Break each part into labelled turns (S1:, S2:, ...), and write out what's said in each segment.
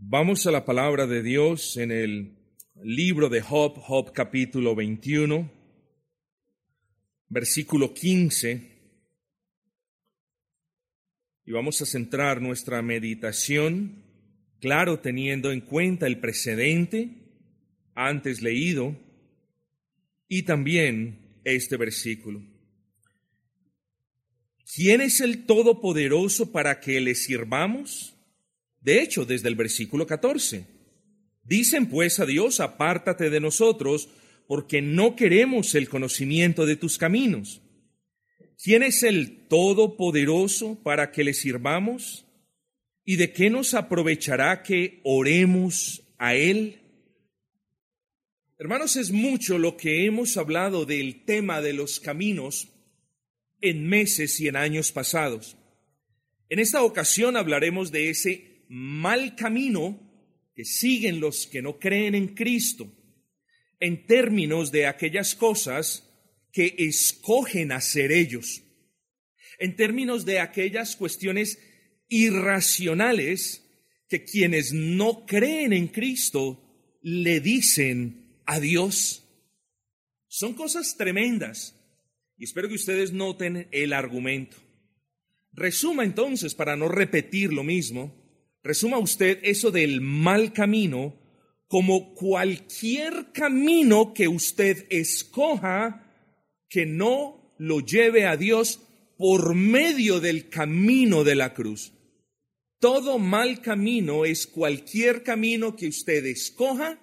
S1: Vamos a la palabra de Dios en el libro de Job, Job capítulo 21, versículo 15. Y vamos a centrar nuestra meditación, claro, teniendo en cuenta el precedente antes leído y también este versículo. ¿Quién es el Todopoderoso para que le sirvamos? De hecho, desde el versículo 14, dicen pues a Dios, apártate de nosotros, porque no queremos el conocimiento de tus caminos. ¿Quién es el Todopoderoso para que le sirvamos? ¿Y de qué nos aprovechará que oremos a Él? Hermanos, es mucho lo que hemos hablado del tema de los caminos en meses y en años pasados. En esta ocasión hablaremos de ese mal camino que siguen los que no creen en Cristo, en términos de aquellas cosas que escogen hacer ellos, en términos de aquellas cuestiones irracionales que quienes no creen en Cristo le dicen a Dios. Son cosas tremendas y espero que ustedes noten el argumento. Resuma entonces, para no repetir lo mismo, resuma usted eso del mal camino como cualquier camino que usted escoja que no lo lleve a Dios por medio del camino de la cruz. Todo mal camino es cualquier camino que usted escoja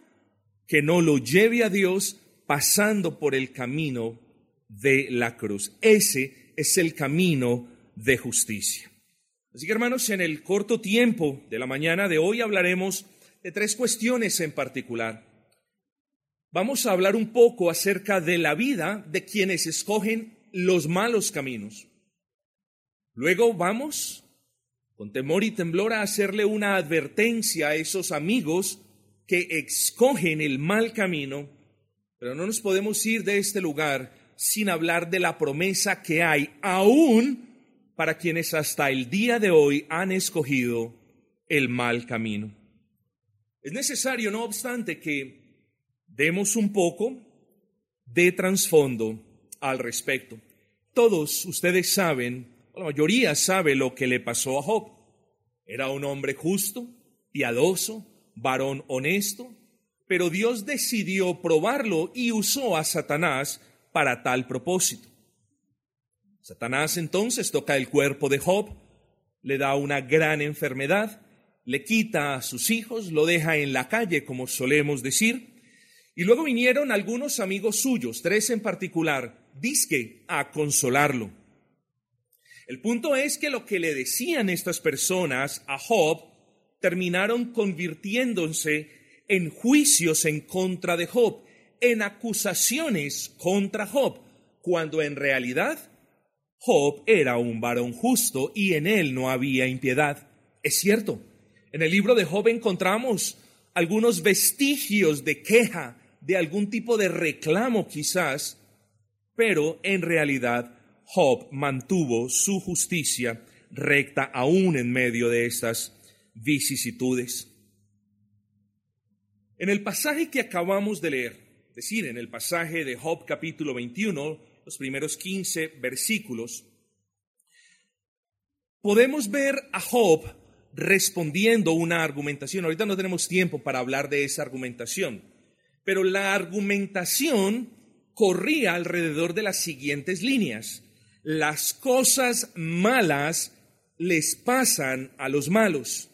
S1: que no lo lleve a Dios pasando por el camino de la cruz. Ese es el camino de justicia. Así que hermanos, en el corto tiempo de la mañana de hoy hablaremos de tres cuestiones en particular. Vamos a hablar un poco acerca de la vida de quienes escogen los malos caminos. Luego vamos, con temor y temblor, a hacerle una advertencia a esos amigos que escogen el mal camino, pero no nos podemos ir de este lugar sin hablar de la promesa que hay aún para quienes hasta el día de hoy han escogido el mal camino. Es necesario, no obstante, que demos un poco de trasfondo al respecto. Todos ustedes saben, la mayoría sabe lo que le pasó a Job. Era un hombre justo, piadoso, varón honesto, pero Dios decidió probarlo y usó a Satanás para tal propósito. Satanás entonces toca el cuerpo de Job, le da una gran enfermedad, le quita a sus hijos, lo deja en la calle, como solemos decir, y luego vinieron algunos amigos suyos, tres en particular, disque, a consolarlo. El punto es que lo que le decían estas personas a Job terminaron convirtiéndose en juicios en contra de Job en acusaciones contra Job, cuando en realidad Job era un varón justo y en él no había impiedad. Es cierto, en el libro de Job encontramos algunos vestigios de queja, de algún tipo de reclamo quizás, pero en realidad Job mantuvo su justicia recta aún en medio de estas vicisitudes. En el pasaje que acabamos de leer, decir, en el pasaje de Job capítulo 21, los primeros 15 versículos, podemos ver a Job respondiendo una argumentación. Ahorita no tenemos tiempo para hablar de esa argumentación, pero la argumentación corría alrededor de las siguientes líneas. Las cosas malas les pasan a los malos.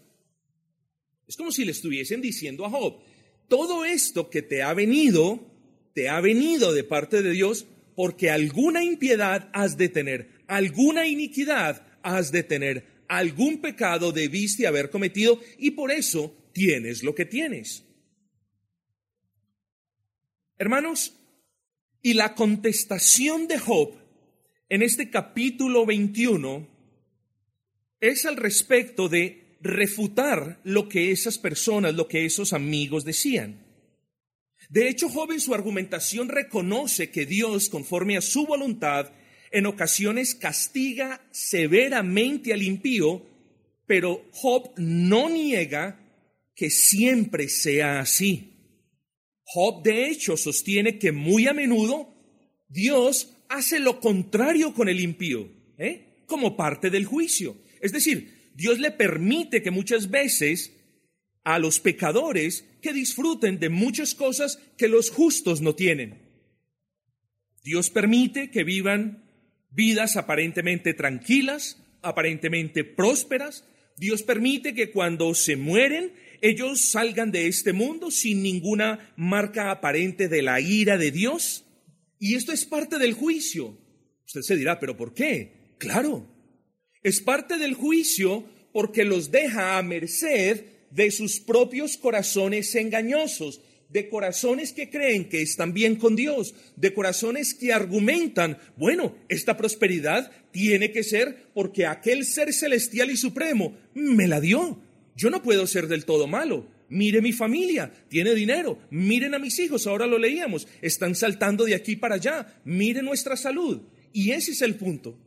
S1: Es como si le estuviesen diciendo a Job, todo esto que te ha venido te ha venido de parte de Dios porque alguna impiedad has de tener, alguna iniquidad has de tener, algún pecado debiste haber cometido y por eso tienes lo que tienes. Hermanos, y la contestación de Job en este capítulo 21 es al respecto de refutar lo que esas personas, lo que esos amigos decían. De hecho, Job en su argumentación reconoce que Dios, conforme a su voluntad, en ocasiones castiga severamente al impío, pero Job no niega que siempre sea así. Job, de hecho, sostiene que muy a menudo Dios hace lo contrario con el impío, ¿eh? como parte del juicio. Es decir, Dios le permite que muchas veces a los pecadores que disfruten de muchas cosas que los justos no tienen. Dios permite que vivan vidas aparentemente tranquilas, aparentemente prósperas. Dios permite que cuando se mueren ellos salgan de este mundo sin ninguna marca aparente de la ira de Dios. Y esto es parte del juicio. Usted se dirá, pero ¿por qué? Claro, es parte del juicio porque los deja a merced de sus propios corazones engañosos, de corazones que creen que están bien con Dios, de corazones que argumentan, bueno, esta prosperidad tiene que ser porque aquel ser celestial y supremo me la dio. Yo no puedo ser del todo malo. Mire mi familia, tiene dinero. Miren a mis hijos, ahora lo leíamos, están saltando de aquí para allá. Mire nuestra salud. Y ese es el punto.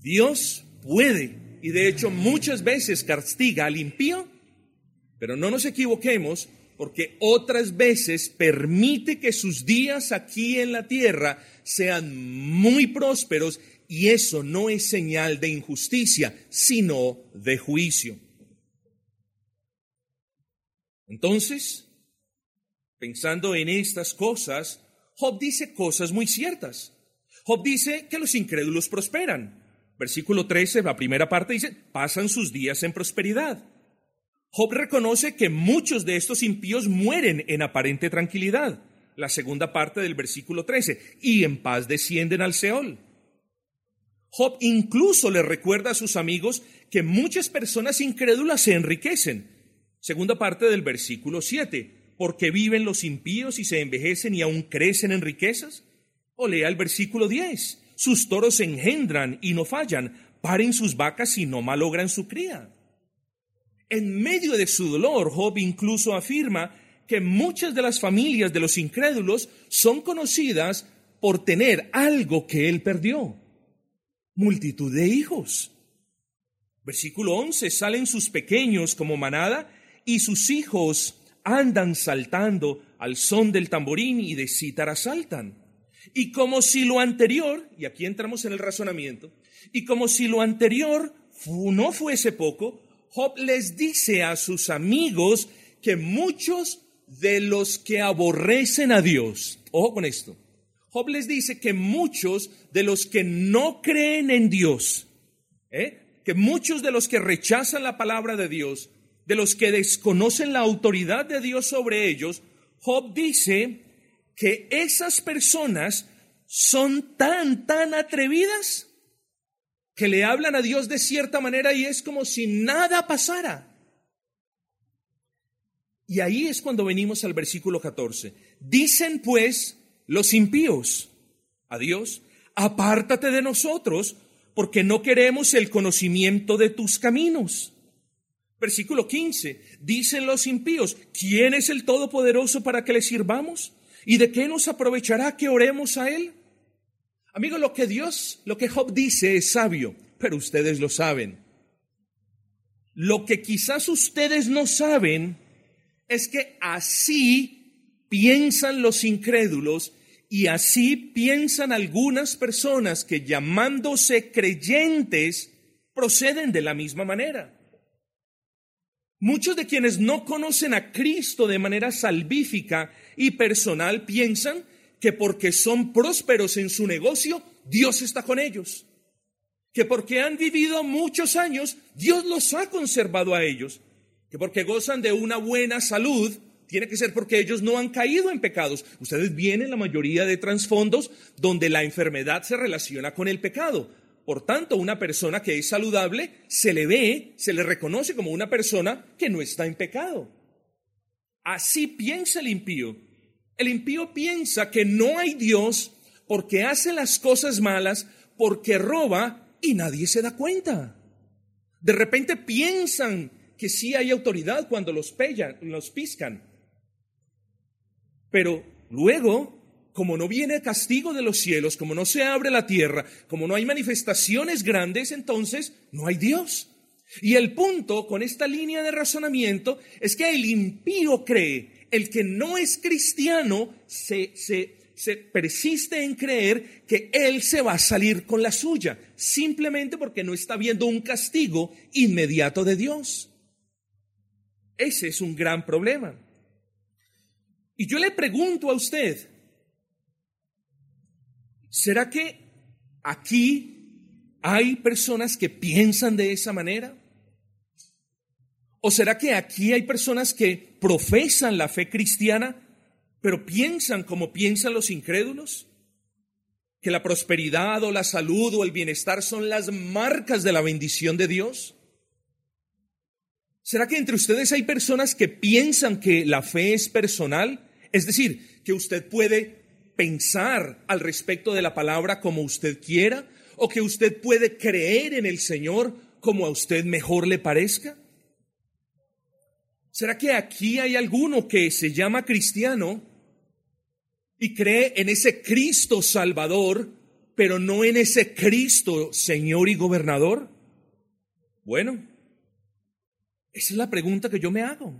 S1: Dios puede, y de hecho muchas veces castiga al impío pero no nos equivoquemos porque otras veces permite que sus días aquí en la tierra sean muy prósperos y eso no es señal de injusticia, sino de juicio. Entonces, pensando en estas cosas, Job dice cosas muy ciertas. Job dice que los incrédulos prosperan. Versículo 13, la primera parte dice, pasan sus días en prosperidad. Job reconoce que muchos de estos impíos mueren en aparente tranquilidad, la segunda parte del versículo 13, y en paz descienden al Seol. Job incluso le recuerda a sus amigos que muchas personas incrédulas se enriquecen, segunda parte del versículo 7, porque viven los impíos y se envejecen y aún crecen en riquezas. O lea el versículo 10, sus toros engendran y no fallan, paren sus vacas y no malogran su cría. En medio de su dolor, Job incluso afirma que muchas de las familias de los incrédulos son conocidas por tener algo que él perdió. Multitud de hijos. Versículo 11, salen sus pequeños como manada y sus hijos andan saltando al son del tamborín y de cítara saltan. Y como si lo anterior, y aquí entramos en el razonamiento, y como si lo anterior no fuese poco, Job les dice a sus amigos que muchos de los que aborrecen a Dios, ojo con esto, Job les dice que muchos de los que no creen en Dios, ¿eh? que muchos de los que rechazan la palabra de Dios, de los que desconocen la autoridad de Dios sobre ellos, Job dice que esas personas son tan, tan atrevidas que le hablan a Dios de cierta manera y es como si nada pasara. Y ahí es cuando venimos al versículo 14. Dicen pues los impíos a Dios, apártate de nosotros, porque no queremos el conocimiento de tus caminos. Versículo 15. Dicen los impíos, ¿quién es el Todopoderoso para que le sirvamos? ¿Y de qué nos aprovechará que oremos a Él? Amigo, lo que Dios, lo que Job dice es sabio, pero ustedes lo saben. Lo que quizás ustedes no saben es que así piensan los incrédulos y así piensan algunas personas que llamándose creyentes proceden de la misma manera. Muchos de quienes no conocen a Cristo de manera salvífica y personal piensan que porque son prósperos en su negocio, Dios está con ellos. Que porque han vivido muchos años, Dios los ha conservado a ellos. Que porque gozan de una buena salud, tiene que ser porque ellos no han caído en pecados. Ustedes vienen la mayoría de trasfondos donde la enfermedad se relaciona con el pecado. Por tanto, una persona que es saludable se le ve, se le reconoce como una persona que no está en pecado. Así piensa el impío. El impío piensa que no hay Dios porque hace las cosas malas, porque roba y nadie se da cuenta. De repente piensan que sí hay autoridad cuando los, pellan, los piscan. Pero luego, como no viene castigo de los cielos, como no se abre la tierra, como no hay manifestaciones grandes, entonces no hay Dios. Y el punto con esta línea de razonamiento es que el impío cree, el que no es cristiano se, se persiste en creer que él se va a salir con la suya, simplemente porque no está viendo un castigo inmediato de Dios. Ese es un gran problema. Y yo le pregunto a usted, ¿será que aquí hay personas que piensan de esa manera? ¿O será que aquí hay personas que profesan la fe cristiana, pero piensan como piensan los incrédulos? ¿Que la prosperidad o la salud o el bienestar son las marcas de la bendición de Dios? ¿Será que entre ustedes hay personas que piensan que la fe es personal? Es decir, que usted puede pensar al respecto de la palabra como usted quiera o que usted puede creer en el Señor como a usted mejor le parezca. ¿Será que aquí hay alguno que se llama cristiano y cree en ese Cristo Salvador, pero no en ese Cristo Señor y Gobernador? Bueno, esa es la pregunta que yo me hago.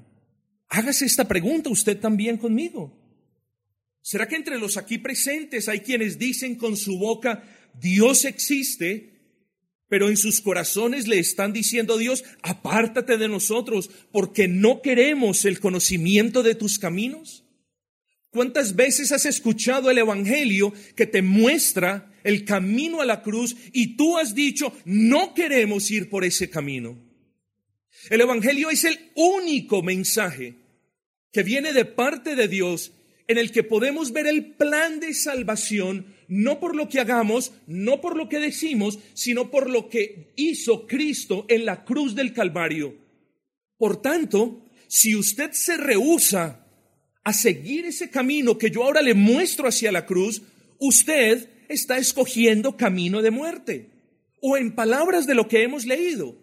S1: Hágase esta pregunta usted también conmigo. ¿Será que entre los aquí presentes hay quienes dicen con su boca, Dios existe, pero en sus corazones le están diciendo a Dios, apártate de nosotros porque no queremos el conocimiento de tus caminos? ¿Cuántas veces has escuchado el Evangelio que te muestra el camino a la cruz y tú has dicho, no queremos ir por ese camino? El Evangelio es el único mensaje que viene de parte de Dios en el que podemos ver el plan de salvación, no por lo que hagamos, no por lo que decimos, sino por lo que hizo Cristo en la cruz del Calvario. Por tanto, si usted se rehúsa a seguir ese camino que yo ahora le muestro hacia la cruz, usted está escogiendo camino de muerte. O en palabras de lo que hemos leído,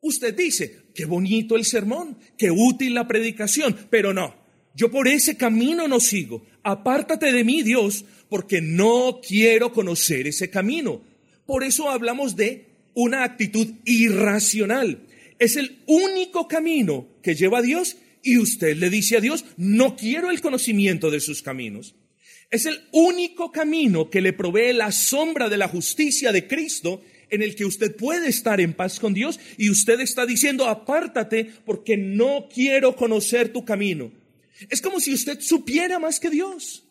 S1: usted dice, qué bonito el sermón, qué útil la predicación, pero no, yo por ese camino no sigo. Apártate de mí, Dios, porque no quiero conocer ese camino. Por eso hablamos de una actitud irracional. Es el único camino que lleva a Dios y usted le dice a Dios, no quiero el conocimiento de sus caminos. Es el único camino que le provee la sombra de la justicia de Cristo en el que usted puede estar en paz con Dios y usted está diciendo, apártate porque no quiero conocer tu camino. Es como si usted supiera más que Dios.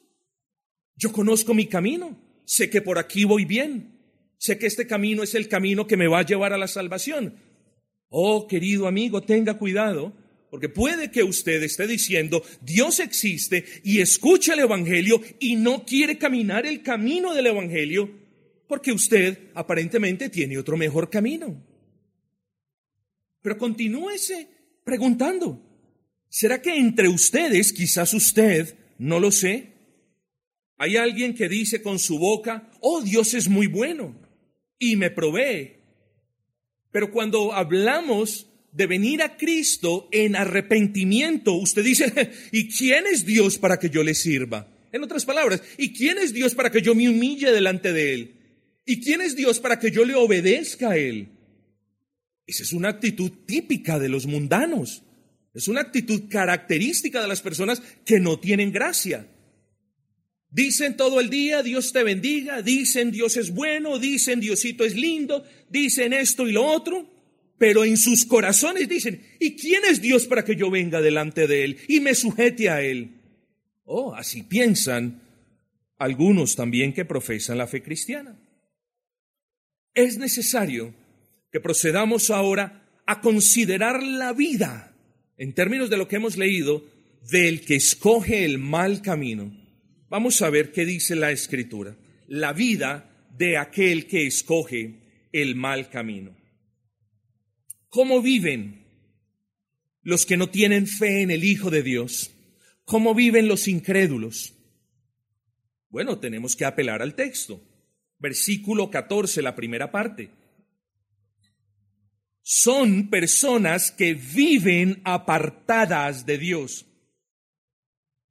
S1: Yo conozco mi camino, sé que por aquí voy bien, sé que este camino es el camino que me va a llevar a la salvación. Oh, querido amigo, tenga cuidado, porque puede que usted esté diciendo, Dios existe y escucha el Evangelio y no quiere caminar el camino del Evangelio porque usted aparentemente tiene otro mejor camino. Pero continúese preguntando, ¿será que entre ustedes, quizás usted, no lo sé, hay alguien que dice con su boca, oh Dios es muy bueno y me provee? Pero cuando hablamos de venir a Cristo en arrepentimiento, usted dice, ¿y quién es Dios para que yo le sirva? En otras palabras, ¿y quién es Dios para que yo me humille delante de Él? ¿Y quién es Dios para que yo le obedezca a Él? Esa es una actitud típica de los mundanos. Es una actitud característica de las personas que no tienen gracia. Dicen todo el día, Dios te bendiga, dicen Dios es bueno, dicen Diosito es lindo, dicen esto y lo otro, pero en sus corazones dicen, ¿y quién es Dios para que yo venga delante de Él y me sujete a Él? Oh, así piensan algunos también que profesan la fe cristiana. Es necesario que procedamos ahora a considerar la vida, en términos de lo que hemos leído, del que escoge el mal camino. Vamos a ver qué dice la escritura. La vida de aquel que escoge el mal camino. ¿Cómo viven los que no tienen fe en el Hijo de Dios? ¿Cómo viven los incrédulos? Bueno, tenemos que apelar al texto versículo 14, la primera parte. Son personas que viven apartadas de Dios.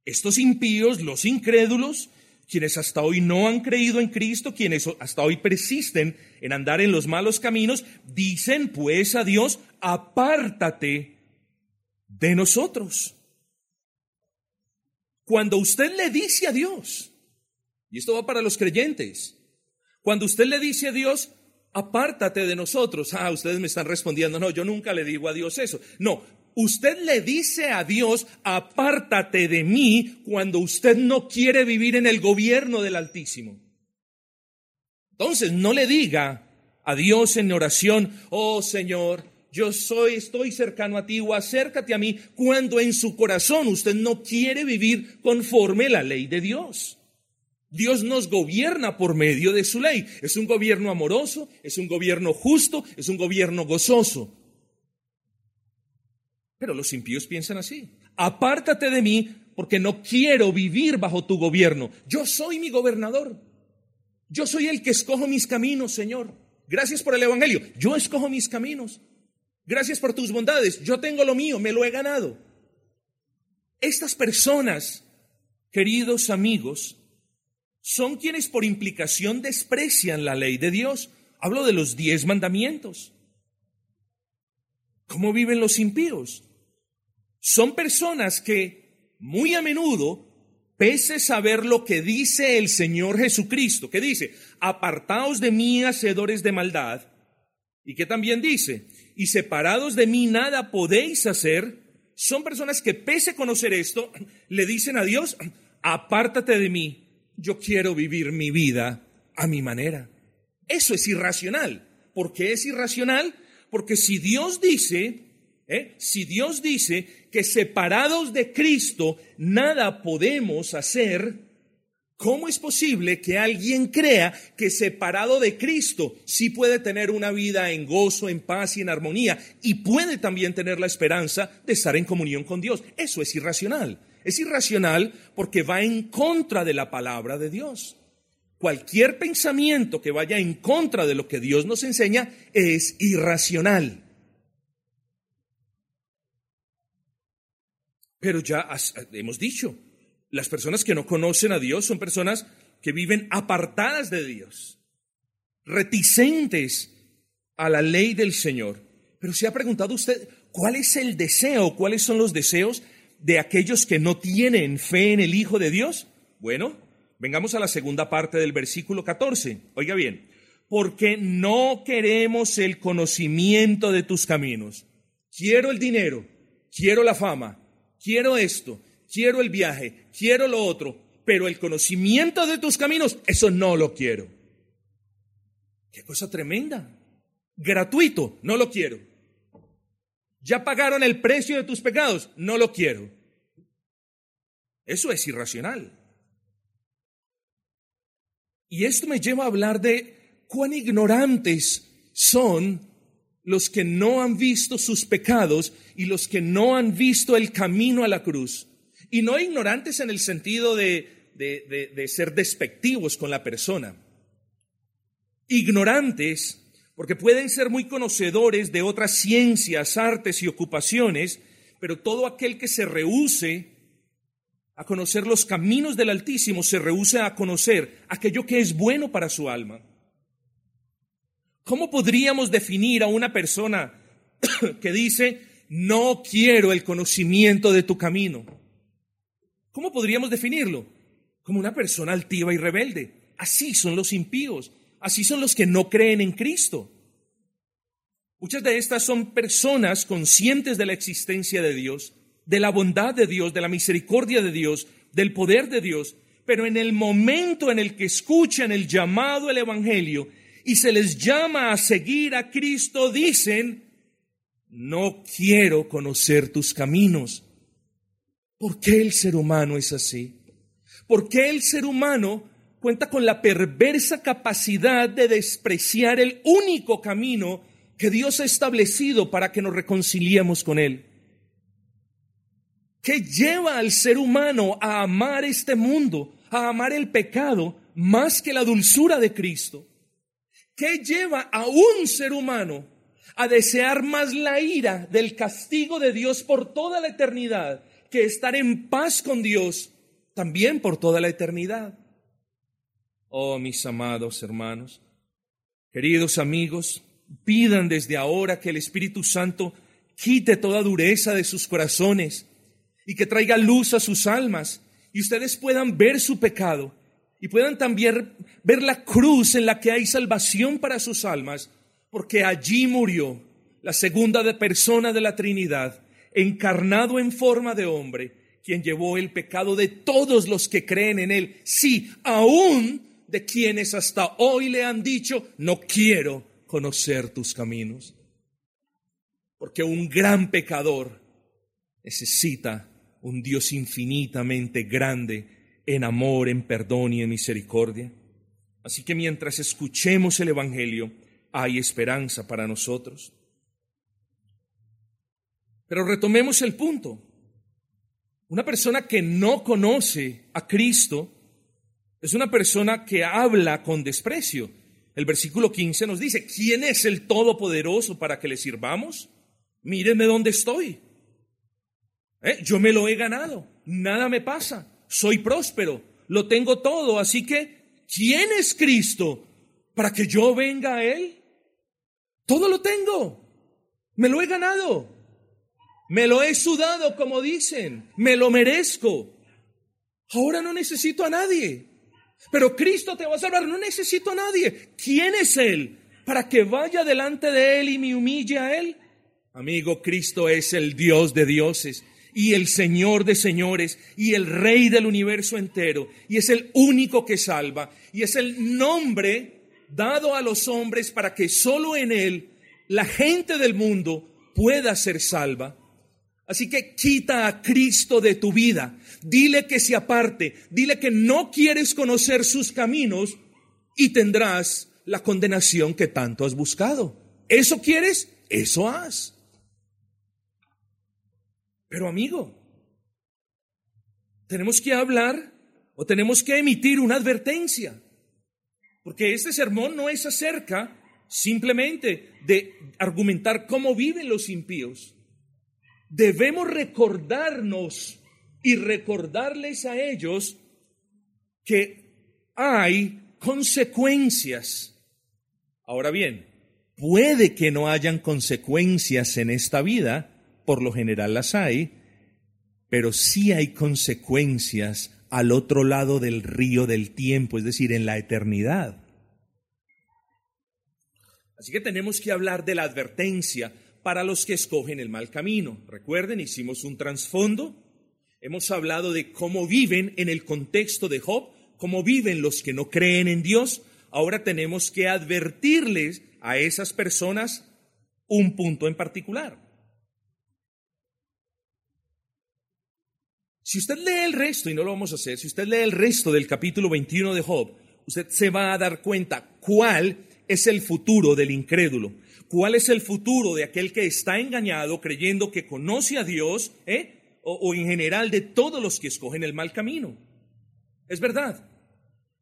S1: Estos impíos, los incrédulos, quienes hasta hoy no han creído en Cristo, quienes hasta hoy persisten en andar en los malos caminos, dicen pues a Dios, apártate de nosotros. Cuando usted le dice a Dios, y esto va para los creyentes, cuando usted le dice a Dios, apártate de nosotros, ah, ustedes me están respondiendo, no, yo nunca le digo a Dios eso. No, usted le dice a Dios, apártate de mí cuando usted no quiere vivir en el gobierno del Altísimo. Entonces, no le diga a Dios en oración, oh Señor, yo soy, estoy cercano a ti o acércate a mí cuando en su corazón usted no quiere vivir conforme la ley de Dios. Dios nos gobierna por medio de su ley. Es un gobierno amoroso, es un gobierno justo, es un gobierno gozoso. Pero los impíos piensan así. Apártate de mí porque no quiero vivir bajo tu gobierno. Yo soy mi gobernador. Yo soy el que escojo mis caminos, Señor. Gracias por el Evangelio. Yo escojo mis caminos. Gracias por tus bondades. Yo tengo lo mío, me lo he ganado. Estas personas, queridos amigos, son quienes por implicación desprecian la ley de Dios. Hablo de los diez mandamientos. ¿Cómo viven los impíos? Son personas que muy a menudo, pese a saber lo que dice el Señor Jesucristo, que dice, apartaos de mí, hacedores de maldad, y que también dice, y separados de mí nada podéis hacer, son personas que pese a conocer esto, le dicen a Dios, apártate de mí, yo quiero vivir mi vida a mi manera. Eso es irracional. ¿Por qué es irracional? Porque si Dios dice, ¿eh? si Dios dice que separados de Cristo nada podemos hacer, ¿Cómo es posible que alguien crea que separado de Cristo sí puede tener una vida en gozo, en paz y en armonía y puede también tener la esperanza de estar en comunión con Dios? Eso es irracional. Es irracional porque va en contra de la palabra de Dios. Cualquier pensamiento que vaya en contra de lo que Dios nos enseña es irracional. Pero ya hemos dicho, las personas que no conocen a Dios son personas que viven apartadas de Dios, reticentes a la ley del Señor. Pero se ha preguntado usted, ¿cuál es el deseo? ¿Cuáles son los deseos de aquellos que no tienen fe en el Hijo de Dios? Bueno, vengamos a la segunda parte del versículo 14. Oiga bien, porque no queremos el conocimiento de tus caminos. Quiero el dinero, quiero la fama, quiero esto, quiero el viaje, quiero lo otro, pero el conocimiento de tus caminos, eso no lo quiero. Qué cosa tremenda. Gratuito, no lo quiero. Ya pagaron el precio de tus pecados, no lo quiero. Eso es irracional. Y esto me lleva a hablar de cuán ignorantes son los que no han visto sus pecados y los que no han visto el camino a la cruz. Y no ignorantes en el sentido de, de, ser despectivos con la persona. Ignorantes porque pueden ser muy conocedores de otras ciencias, artes y ocupaciones, pero todo aquel que se rehúse a conocer los caminos del Altísimo se rehúsa a conocer aquello que es bueno para su alma. ¿Cómo podríamos definir a una persona que dice, no quiero el conocimiento de tu camino? ¿Cómo podríamos definirlo? Como una persona altiva y rebelde. Así son los impíos, así son los que no creen en Cristo. Muchas de estas son personas conscientes de la existencia de Dios, de la bondad de Dios, de la misericordia de Dios, del poder de Dios, pero en el momento en el que escuchan el llamado al Evangelio y se les llama a seguir a Cristo, dicen, no quiero conocer tus caminos. ¿Por qué el ser humano es así? ¿Por qué el ser humano cuenta con la perversa capacidad de despreciar el único camino que Dios ha establecido para que nos reconciliemos con Él? ¿Qué lleva al ser humano a amar este mundo, a amar el pecado más que la dulzura de Cristo? ¿Qué lleva a un ser humano a desear más la ira del castigo de Dios por toda la eternidad que estar en paz con Dios también por toda la eternidad. Oh, mis amados hermanos, queridos amigos, pidan desde ahora que el Espíritu Santo quite toda dureza de sus corazones y que traiga luz a sus almas y ustedes puedan ver su pecado y puedan también ver la cruz en la que hay salvación para sus almas, porque allí murió la segunda persona de la Trinidad, encarnado en forma de hombre, quien llevó el pecado de todos los que creen en él, sí, aún de quienes hasta hoy le han dicho, no quiero conocer tus caminos. Porque un gran pecador necesita un Dios infinitamente grande en amor, en perdón y en misericordia. Así que mientras escuchemos el Evangelio, hay esperanza para nosotros. Pero retomemos el punto. Una persona que no conoce a Cristo es una persona que habla con desprecio. El versículo 15 nos dice, ¿quién es el Todopoderoso para que le sirvamos? Mírenme dónde estoy. ¿Eh? Yo me lo he ganado, nada me pasa soy próspero, lo tengo todo, así que, ¿quién es Cristo para que yo venga a Él? Todo lo tengo, me lo he ganado, me lo he sudado, como dicen, me lo merezco. Ahora no necesito a nadie, pero Cristo te va a salvar, no necesito a nadie. ¿Quién es Él para que vaya delante de Él y me humille a Él? Amigo, Cristo es el Dios de dioses y el Señor de señores y el Rey del universo entero. Y es el único que salva. Y es el nombre dado a los hombres para que solo en Él la gente del mundo pueda ser salva. Así que quita a Cristo de tu vida. Dile que se aparte. Dile que no quieres conocer sus caminos y tendrás la condenación que tanto has buscado. ¿Eso quieres? Eso haz. Pero amigo, tenemos que hablar o tenemos que emitir una advertencia, porque este sermón no es acerca simplemente de argumentar cómo viven los impíos. Debemos recordarnos y recordarles a ellos que hay consecuencias. Ahora bien, puede que no hayan consecuencias en esta vida, por lo general las hay, pero sí hay consecuencias al otro lado del río del tiempo, es decir, en la eternidad. Así que tenemos que hablar de la advertencia para los que escogen el mal camino. Recuerden, hicimos un trasfondo, hemos hablado de cómo viven en el contexto de Job, cómo viven los que no creen en Dios. Ahora tenemos que advertirles a esas personas un punto en particular. Si usted lee el resto, y no lo vamos a hacer, si usted lee el resto del capítulo 21 de Job, usted se va a dar cuenta cuál es el futuro del incrédulo, cuál es el futuro de aquel que está engañado creyendo que conoce a Dios, ¿eh? o, o en general de todos los que escogen el mal camino. Es verdad.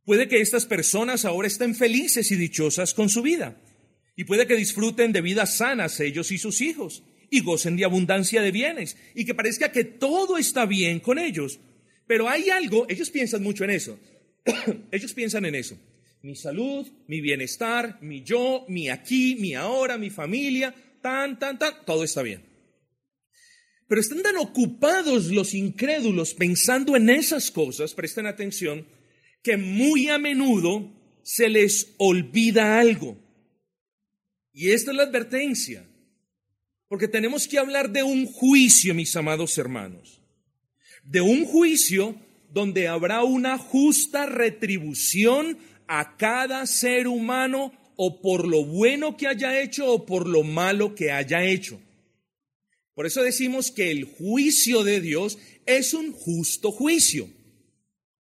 S1: Puede que estas personas ahora estén felices y dichosas con su vida, y puede que disfruten de vidas sanas ellos y sus hijos y gocen de abundancia de bienes y que parezca que todo está bien con ellos. Pero hay algo, ellos piensan mucho en eso, ellos piensan en eso. Mi salud, mi bienestar, mi yo, mi aquí, mi ahora, mi familia, tan, tan, tan, todo está bien. Pero están tan ocupados los incrédulos pensando en esas cosas, presten atención, que muy a menudo se les olvida algo. Y esta es la advertencia. Porque tenemos que hablar de un juicio, mis amados hermanos. De un juicio donde habrá una justa retribución a cada ser humano o por lo bueno que haya hecho o por lo malo que haya hecho. Por eso decimos que el juicio de Dios es un justo juicio.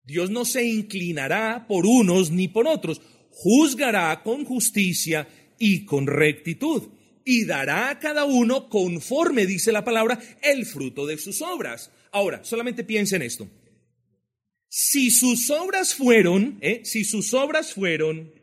S1: Dios no se inclinará por unos ni por otros, juzgará con justicia y con rectitud y dará a cada uno conforme, dice la palabra, el fruto de sus obras. Ahora, solamente piensen esto. Si sus obras fueron, ¿eh? si sus obras fueron,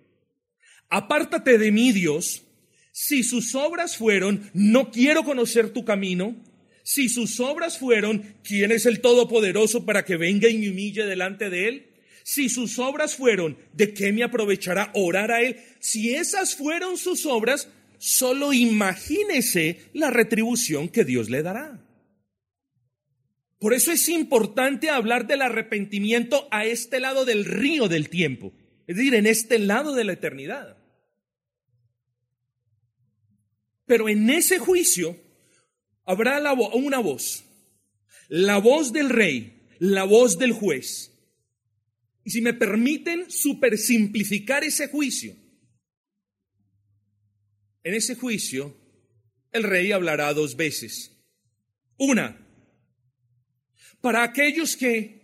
S1: apártate de mí, Dios, si sus obras fueron, no quiero conocer tu camino, si sus obras fueron, ¿quién es el Todopoderoso para que venga y me humille delante de él? Si sus obras fueron, ¿de qué me aprovechará orar a Él? Si esas fueron sus obras, solo imagínese la retribución que Dios le dará. Por eso es importante hablar del arrepentimiento a este lado del río del tiempo, es decir, en este lado de la eternidad. Pero en ese juicio habrá una voz, la voz del rey, la voz del juez. Y si me permiten supersimplificar ese juicio, en ese juicio el rey hablará dos veces. Una, para aquellos que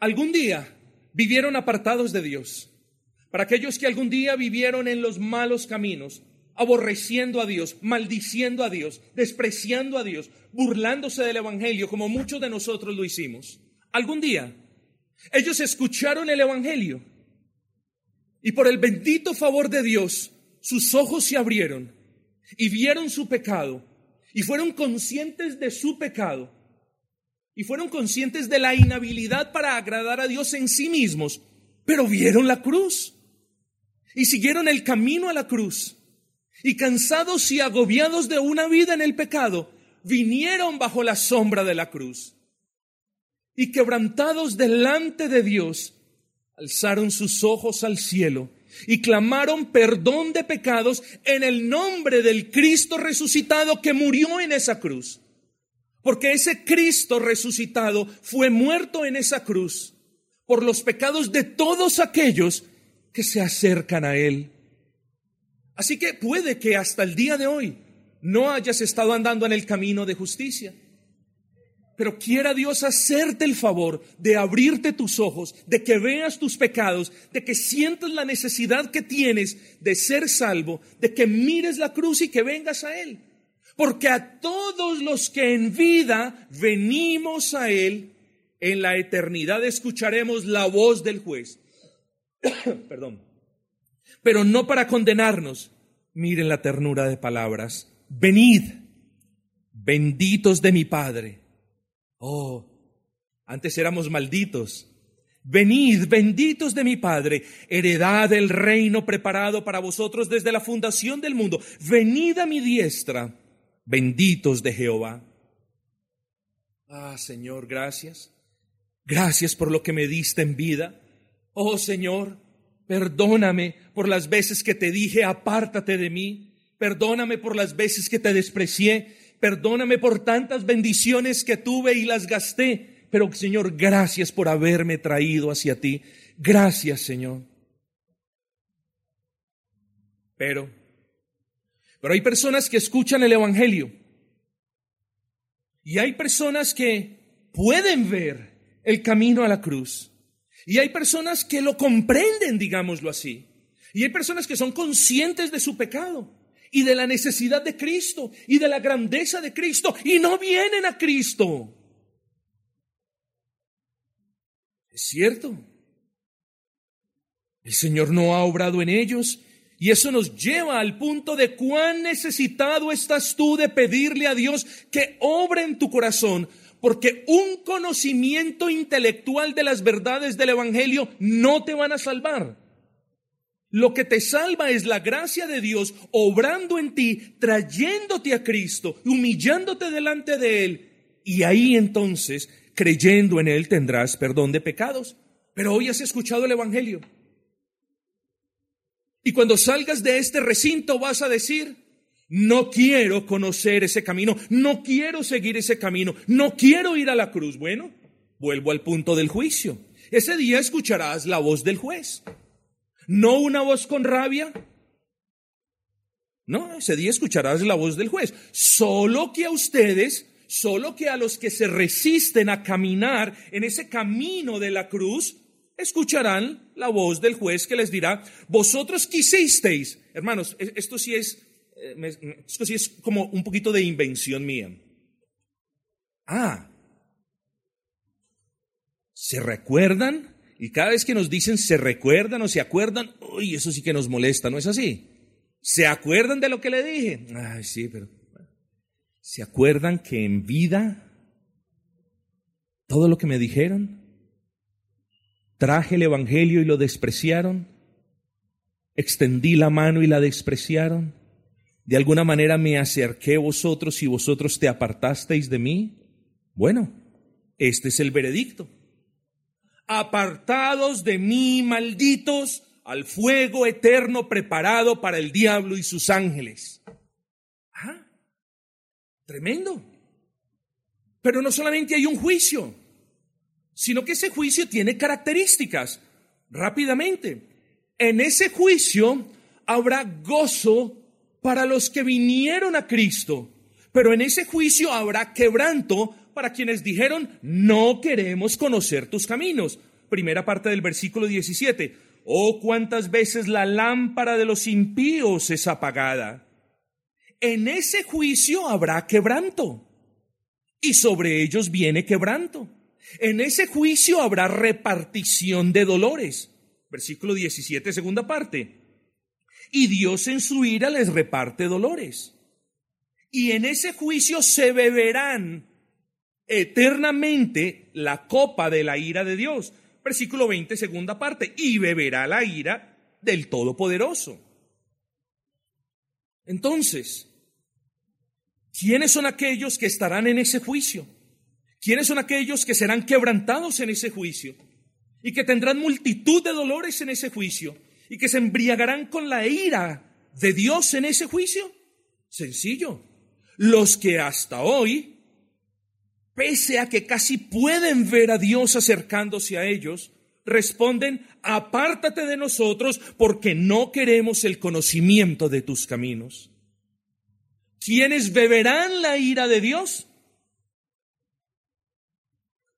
S1: algún día vivieron apartados de Dios, para aquellos que algún día vivieron en los malos caminos, aborreciendo a Dios, maldiciendo a Dios, despreciando a Dios, burlándose del Evangelio, como muchos de nosotros lo hicimos. Algún día ellos escucharon el Evangelio y por el bendito favor de Dios sus ojos se abrieron y vieron su pecado y fueron conscientes de su pecado y fueron conscientes de la inhabilidad para agradar a Dios en sí mismos, pero vieron la cruz y siguieron el camino a la cruz. Y cansados y agobiados de una vida en el pecado, vinieron bajo la sombra de la cruz. Y quebrantados delante de Dios, alzaron sus ojos al cielo y clamaron perdón de pecados en el nombre del Cristo resucitado que murió en esa cruz. Porque ese Cristo resucitado fue muerto en esa cruz por los pecados de todos aquellos que se acercan a Él. Así que puede que hasta el día de hoy no hayas estado andando en el camino de justicia. Pero quiera Dios hacerte el favor de abrirte tus ojos, de que veas tus pecados, de que sientas la necesidad que tienes de ser salvo, de que mires la cruz y que vengas a Él. Porque a todos los que en vida venimos a Él, en la eternidad escucharemos la voz del juez. Perdón. Pero no para condenarnos. Miren la ternura de palabras. Venid, benditos de mi Padre. Oh, antes éramos malditos. Venid, benditos de mi Padre, heredad del reino preparado para vosotros desde la fundación del mundo. Venid a mi diestra benditos de Jehová. Ah, Señor, gracias. Gracias por lo que me diste en vida. Oh, Señor, perdóname por las veces que te dije, apártate de mí. Perdóname por las veces que te desprecié. Perdóname por tantas bendiciones que tuve y las gasté. Pero, Señor, gracias por haberme traído hacia ti. Gracias, Señor. Pero pero hay personas que escuchan el Evangelio. Y hay personas que pueden ver el camino a la cruz. Y hay personas que lo comprenden, digámoslo así. Y hay personas que son conscientes de su pecado y de la necesidad de Cristo y de la grandeza de Cristo y no vienen a Cristo. Es cierto. El Señor no ha obrado en ellos y eso nos lleva al punto de cuán necesitado estás tú de pedirle a Dios que obre en tu corazón, porque un conocimiento intelectual de las verdades del Evangelio no te van a salvar. Lo que te salva es la gracia de Dios obrando en ti, trayéndote a Cristo, humillándote delante de Él. Y ahí entonces, creyendo en Él, tendrás perdón de pecados. Pero hoy has escuchado el Evangelio. Y cuando salgas de este recinto vas a decir, no quiero conocer ese camino, no quiero seguir ese camino, no quiero ir a la cruz. Bueno, vuelvo al punto del juicio. Ese día escucharás la voz del juez. No una voz con rabia. No, ese día escucharás la voz del juez. Solo que a ustedes, solo que a los que se resisten a caminar en ese camino de la cruz, escucharán la voz del juez que les dirá, vosotros quisisteis, hermanos, e, esto sí es, eh, esto sí es como un poquito de invención mía. Ah, ¿se recuerdan? Y cada vez que nos dicen se recuerdan o se acuerdan, uy, eso sí que nos molesta, ¿no es así? ¿Se acuerdan de lo que le dije? Ay, sí, pero ¿se acuerdan que en vida todo lo que me dijeron Traje el Evangelio y lo despreciaron. Extendí la mano y la despreciaron. De alguna manera me acerqué a vosotros y vosotros te apartasteis de mí. Bueno, este es el veredicto. Apartados de mí, malditos, al fuego eterno preparado para el diablo y sus ángeles. Ah, tremendo. Pero no solamente hay un juicio, sino que ese juicio tiene características. Rápidamente, en ese juicio habrá gozo para los que vinieron a Cristo, pero en ese juicio habrá quebranto para quienes dijeron, no queremos conocer tus caminos. Primera parte del versículo 17. Oh, cuántas veces la lámpara de los impíos es apagada. En ese juicio habrá quebranto. Y sobre ellos viene quebranto. En ese juicio habrá repartición de dolores. Versículo 17, segunda parte. Y Dios en su ira les reparte dolores. Y en ese juicio se beberán eternamente la copa de la ira de Dios. Versículo 20, segunda parte, y beberá la ira del Todopoderoso. Entonces, ¿quiénes son aquellos que estarán en ese juicio? ¿Quiénes son aquellos que serán quebrantados en ese juicio? Y que tendrán multitud de dolores en ese juicio y que se embriagarán con la ira de Dios en ese juicio? Sencillo. Los que hasta hoy pese a que casi pueden ver a Dios acercándose a ellos, responden, apártate de nosotros porque no queremos el conocimiento de tus caminos. ¿Quiénes beberán la ira de Dios?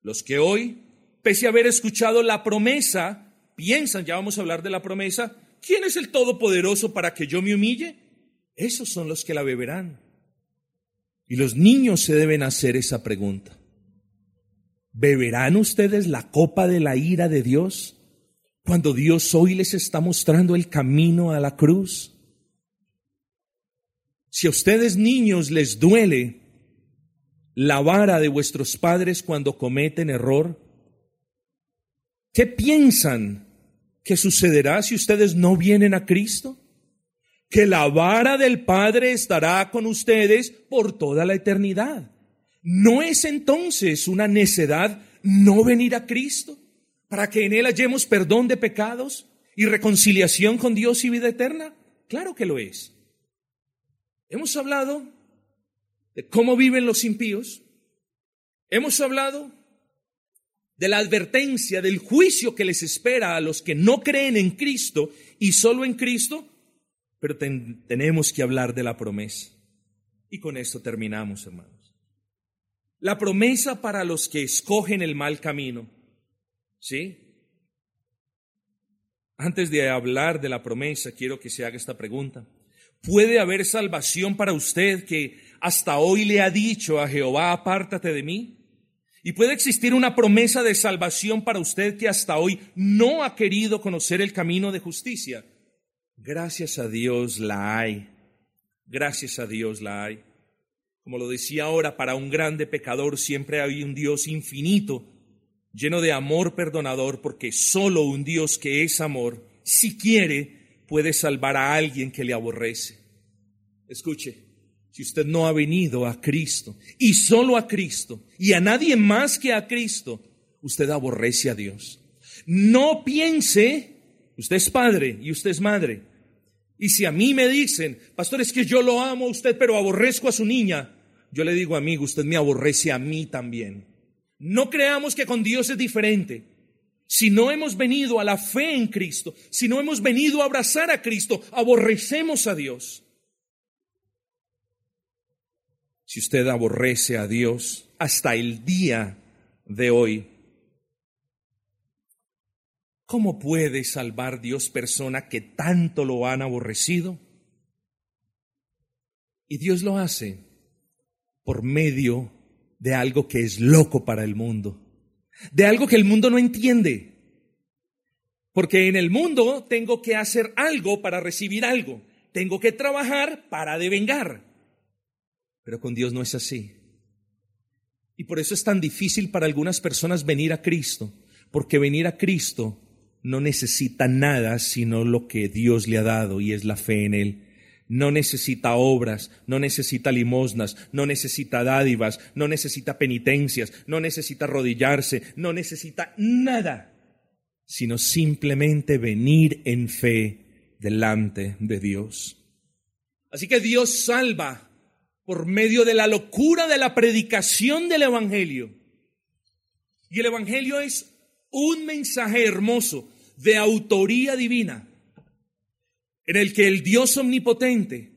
S1: Los que hoy, pese a haber escuchado la promesa, piensan, ya vamos a hablar de la promesa, ¿quién es el Todopoderoso para que yo me humille? Esos son los que la beberán. Y los niños se deben hacer esa pregunta. ¿Beberán ustedes la copa de la ira de Dios cuando Dios hoy les está mostrando el camino a la cruz? Si a ustedes niños les duele la vara de vuestros padres cuando cometen error, ¿qué piensan que sucederá si ustedes no vienen a Cristo? que la vara del Padre estará con ustedes por toda la eternidad. ¿No es entonces una necedad no venir a Cristo para que en Él hallemos perdón de pecados y reconciliación con Dios y vida eterna? Claro que lo es. Hemos hablado de cómo viven los impíos. Hemos hablado de la advertencia, del juicio que les espera a los que no creen en Cristo y solo en Cristo pero tenemos que hablar de la promesa. Y con esto terminamos, hermanos. La promesa para los que escogen el mal camino. ¿Sí? Antes de hablar de la promesa, quiero que se haga esta pregunta. ¿Puede haber salvación para usted que hasta hoy le ha dicho a Jehová, apártate de mí? ¿Y puede existir una promesa de salvación para usted que hasta hoy no ha querido conocer el camino de justicia? Gracias a Dios la hay. Gracias a Dios la hay. Como lo decía ahora, para un grande pecador siempre hay un Dios infinito, lleno de amor perdonador, porque solo un Dios que es amor, si quiere, puede salvar a alguien que le aborrece. Escuche, si usted no ha venido a Cristo, y solo a Cristo, y a nadie más que a Cristo, usted aborrece a Dios. No piense, usted es padre y usted es madre, y si a mí me dicen, pastor, es que yo lo amo a usted, pero aborrezco a su niña, yo le digo, amigo, usted me aborrece a mí también. No creamos que con Dios es diferente. Si no hemos venido a la fe en Cristo, si no hemos venido a abrazar a Cristo, aborrecemos a Dios. Si usted aborrece a Dios hasta el día de hoy, ¿Cómo puede salvar Dios persona que tanto lo han aborrecido? Y Dios lo hace por medio de algo que es loco para el mundo, de algo que el mundo no entiende. Porque en el mundo tengo que hacer algo para recibir algo, tengo que trabajar para devengar. Pero con Dios no es así. Y por eso es tan difícil para algunas personas venir a Cristo, porque venir a Cristo no necesita nada sino lo que Dios le ha dado y es la fe en Él. No necesita obras, no necesita limosnas, no necesita dádivas, no necesita penitencias, no necesita arrodillarse, no necesita nada, sino simplemente venir en fe delante de Dios. Así que Dios salva por medio de la locura de la predicación del Evangelio. Y el Evangelio es un mensaje hermoso de autoría divina, en el que el Dios omnipotente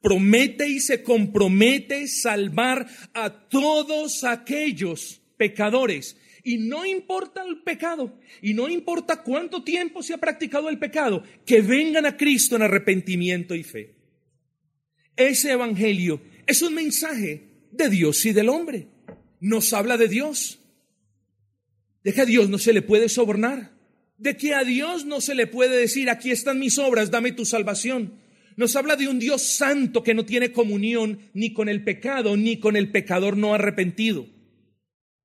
S1: promete y se compromete salvar a todos aquellos pecadores. Y no importa el pecado, y no importa cuánto tiempo se ha practicado el pecado, que vengan a Cristo en arrepentimiento y fe. Ese Evangelio es un mensaje de Dios y del hombre. Nos habla de Dios. De que a Dios no se le puede sobornar de que a Dios no se le puede decir, aquí están mis obras, dame tu salvación. Nos habla de un Dios santo que no tiene comunión ni con el pecado, ni con el pecador no arrepentido.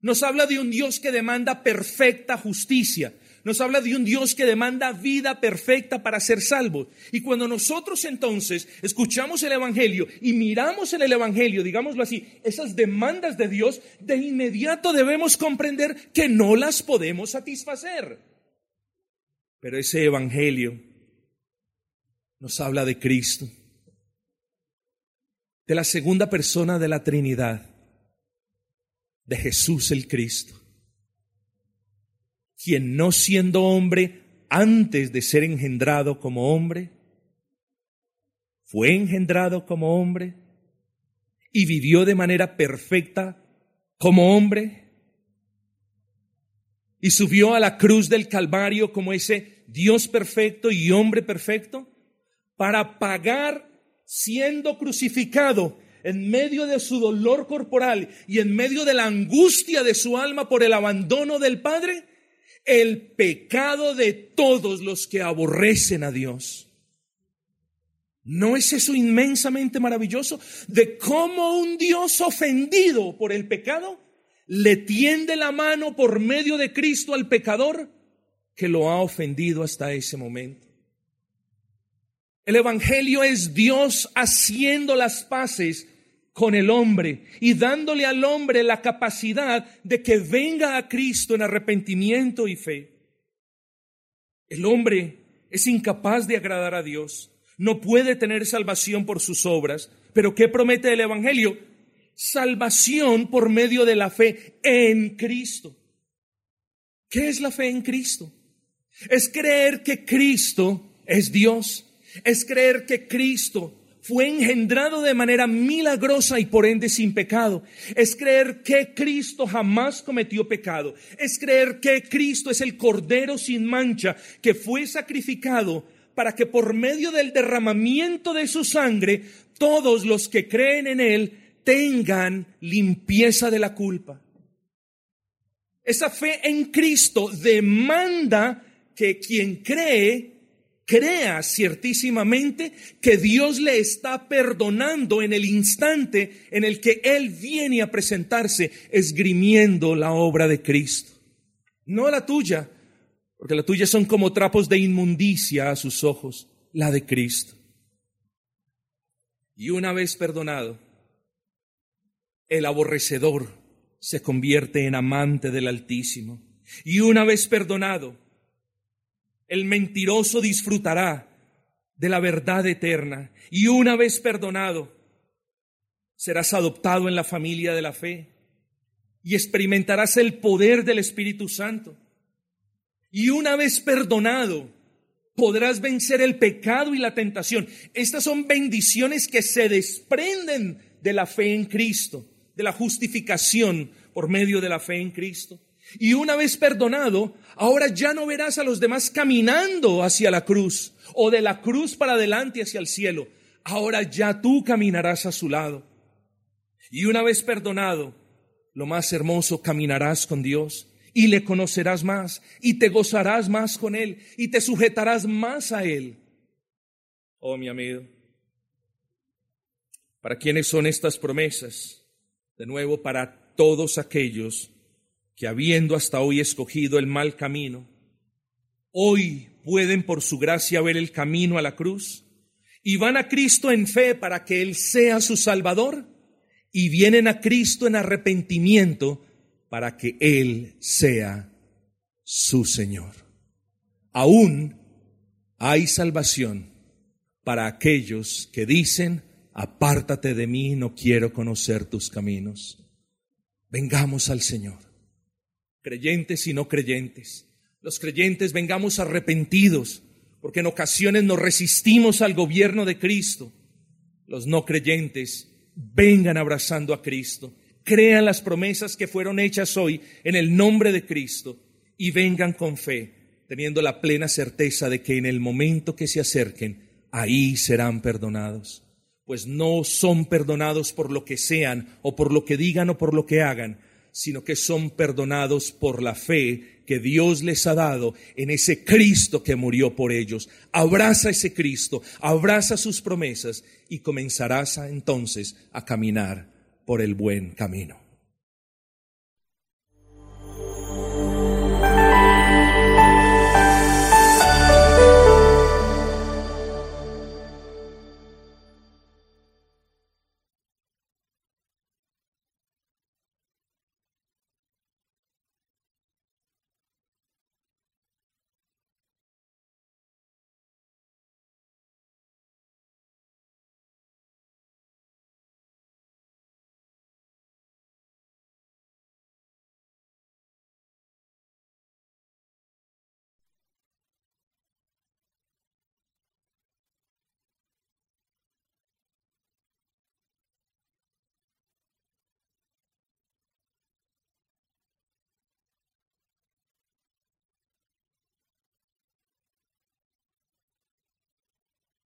S1: Nos habla de un Dios que demanda perfecta justicia. Nos habla de un Dios que demanda vida perfecta para ser salvo. Y cuando nosotros entonces escuchamos el Evangelio y miramos en el Evangelio, digámoslo así, esas demandas de Dios, de inmediato debemos comprender que no las podemos satisfacer. Pero ese Evangelio nos habla de Cristo, de la segunda persona de la Trinidad, de Jesús el Cristo, quien no siendo hombre antes de ser engendrado como hombre, fue engendrado como hombre y vivió de manera perfecta como hombre y subió a la cruz del Calvario como ese Dios perfecto y hombre perfecto para pagar siendo crucificado en medio de su dolor corporal y en medio de la angustia de su alma por el abandono del Padre, el pecado de todos los que aborrecen a Dios. ¿No es eso inmensamente maravilloso? De cómo un Dios ofendido por el pecado le tiende la mano por medio de Cristo al pecador que lo ha ofendido hasta ese momento. El Evangelio es Dios haciendo las paces con el hombre y dándole al hombre la capacidad de que venga a Cristo en arrepentimiento y fe. El hombre es incapaz de agradar a Dios, no puede tener salvación por sus obras, pero ¿qué promete el Evangelio? salvación por medio de la fe en Cristo. ¿Qué es la fe en Cristo? Es creer que Cristo es Dios. Es creer que Cristo fue engendrado de manera milagrosa y por ende sin pecado. Es creer que Cristo jamás cometió pecado. Es creer que Cristo es el Cordero sin mancha que fue sacrificado para que por medio del derramamiento de su sangre todos los que creen en Él tengan limpieza de la culpa. Esa fe en Cristo demanda que quien cree crea ciertísimamente que Dios le está perdonando en el instante en el que Él viene a presentarse esgrimiendo la obra de Cristo. No la tuya, porque la tuya son como trapos de inmundicia a sus ojos, la de Cristo. Y una vez perdonado, el aborrecedor se convierte en amante del Altísimo. Y una vez perdonado, el mentiroso disfrutará de la verdad eterna. Y una vez perdonado, serás adoptado en la familia de la fe y experimentarás el poder del Espíritu Santo. Y una vez perdonado, podrás vencer el pecado y la tentación. Estas son bendiciones que se desprenden de la fe en Cristo de la justificación por medio de la fe en Cristo. Y una vez perdonado, ahora ya no verás a los demás caminando hacia la cruz o de la cruz para adelante hacia el cielo. Ahora ya tú caminarás a su lado. Y una vez perdonado, lo más hermoso, caminarás con Dios y le conocerás más y te gozarás más con Él y te sujetarás más a Él. Oh, mi amigo, ¿para quiénes son estas promesas? de nuevo para todos aquellos que habiendo hasta hoy escogido el mal camino, hoy pueden por su gracia ver el camino a la cruz y van a Cristo en fe para que Él sea su Salvador y vienen a Cristo en arrepentimiento para que Él sea su Señor. Aún hay salvación para aquellos que dicen, apártate de mí, no quiero conocer tus caminos. Vengamos al Señor, creyentes y no creyentes. Los creyentes vengamos arrepentidos, porque en ocasiones nos resistimos al gobierno de Cristo. Los no creyentes vengan abrazando a Cristo, crean las promesas que fueron hechas hoy en el nombre de Cristo y vengan con fe, teniendo la plena certeza de que en el momento que se acerquen, ahí serán perdonados. Pues no son perdonados por lo que sean o por lo que digan o por lo que hagan, sino que son perdonados por la fe que Dios les ha dado en ese Cristo que murió por ellos. Abraza ese Cristo, abraza sus promesas y comenzarás entonces a caminar por el buen camino.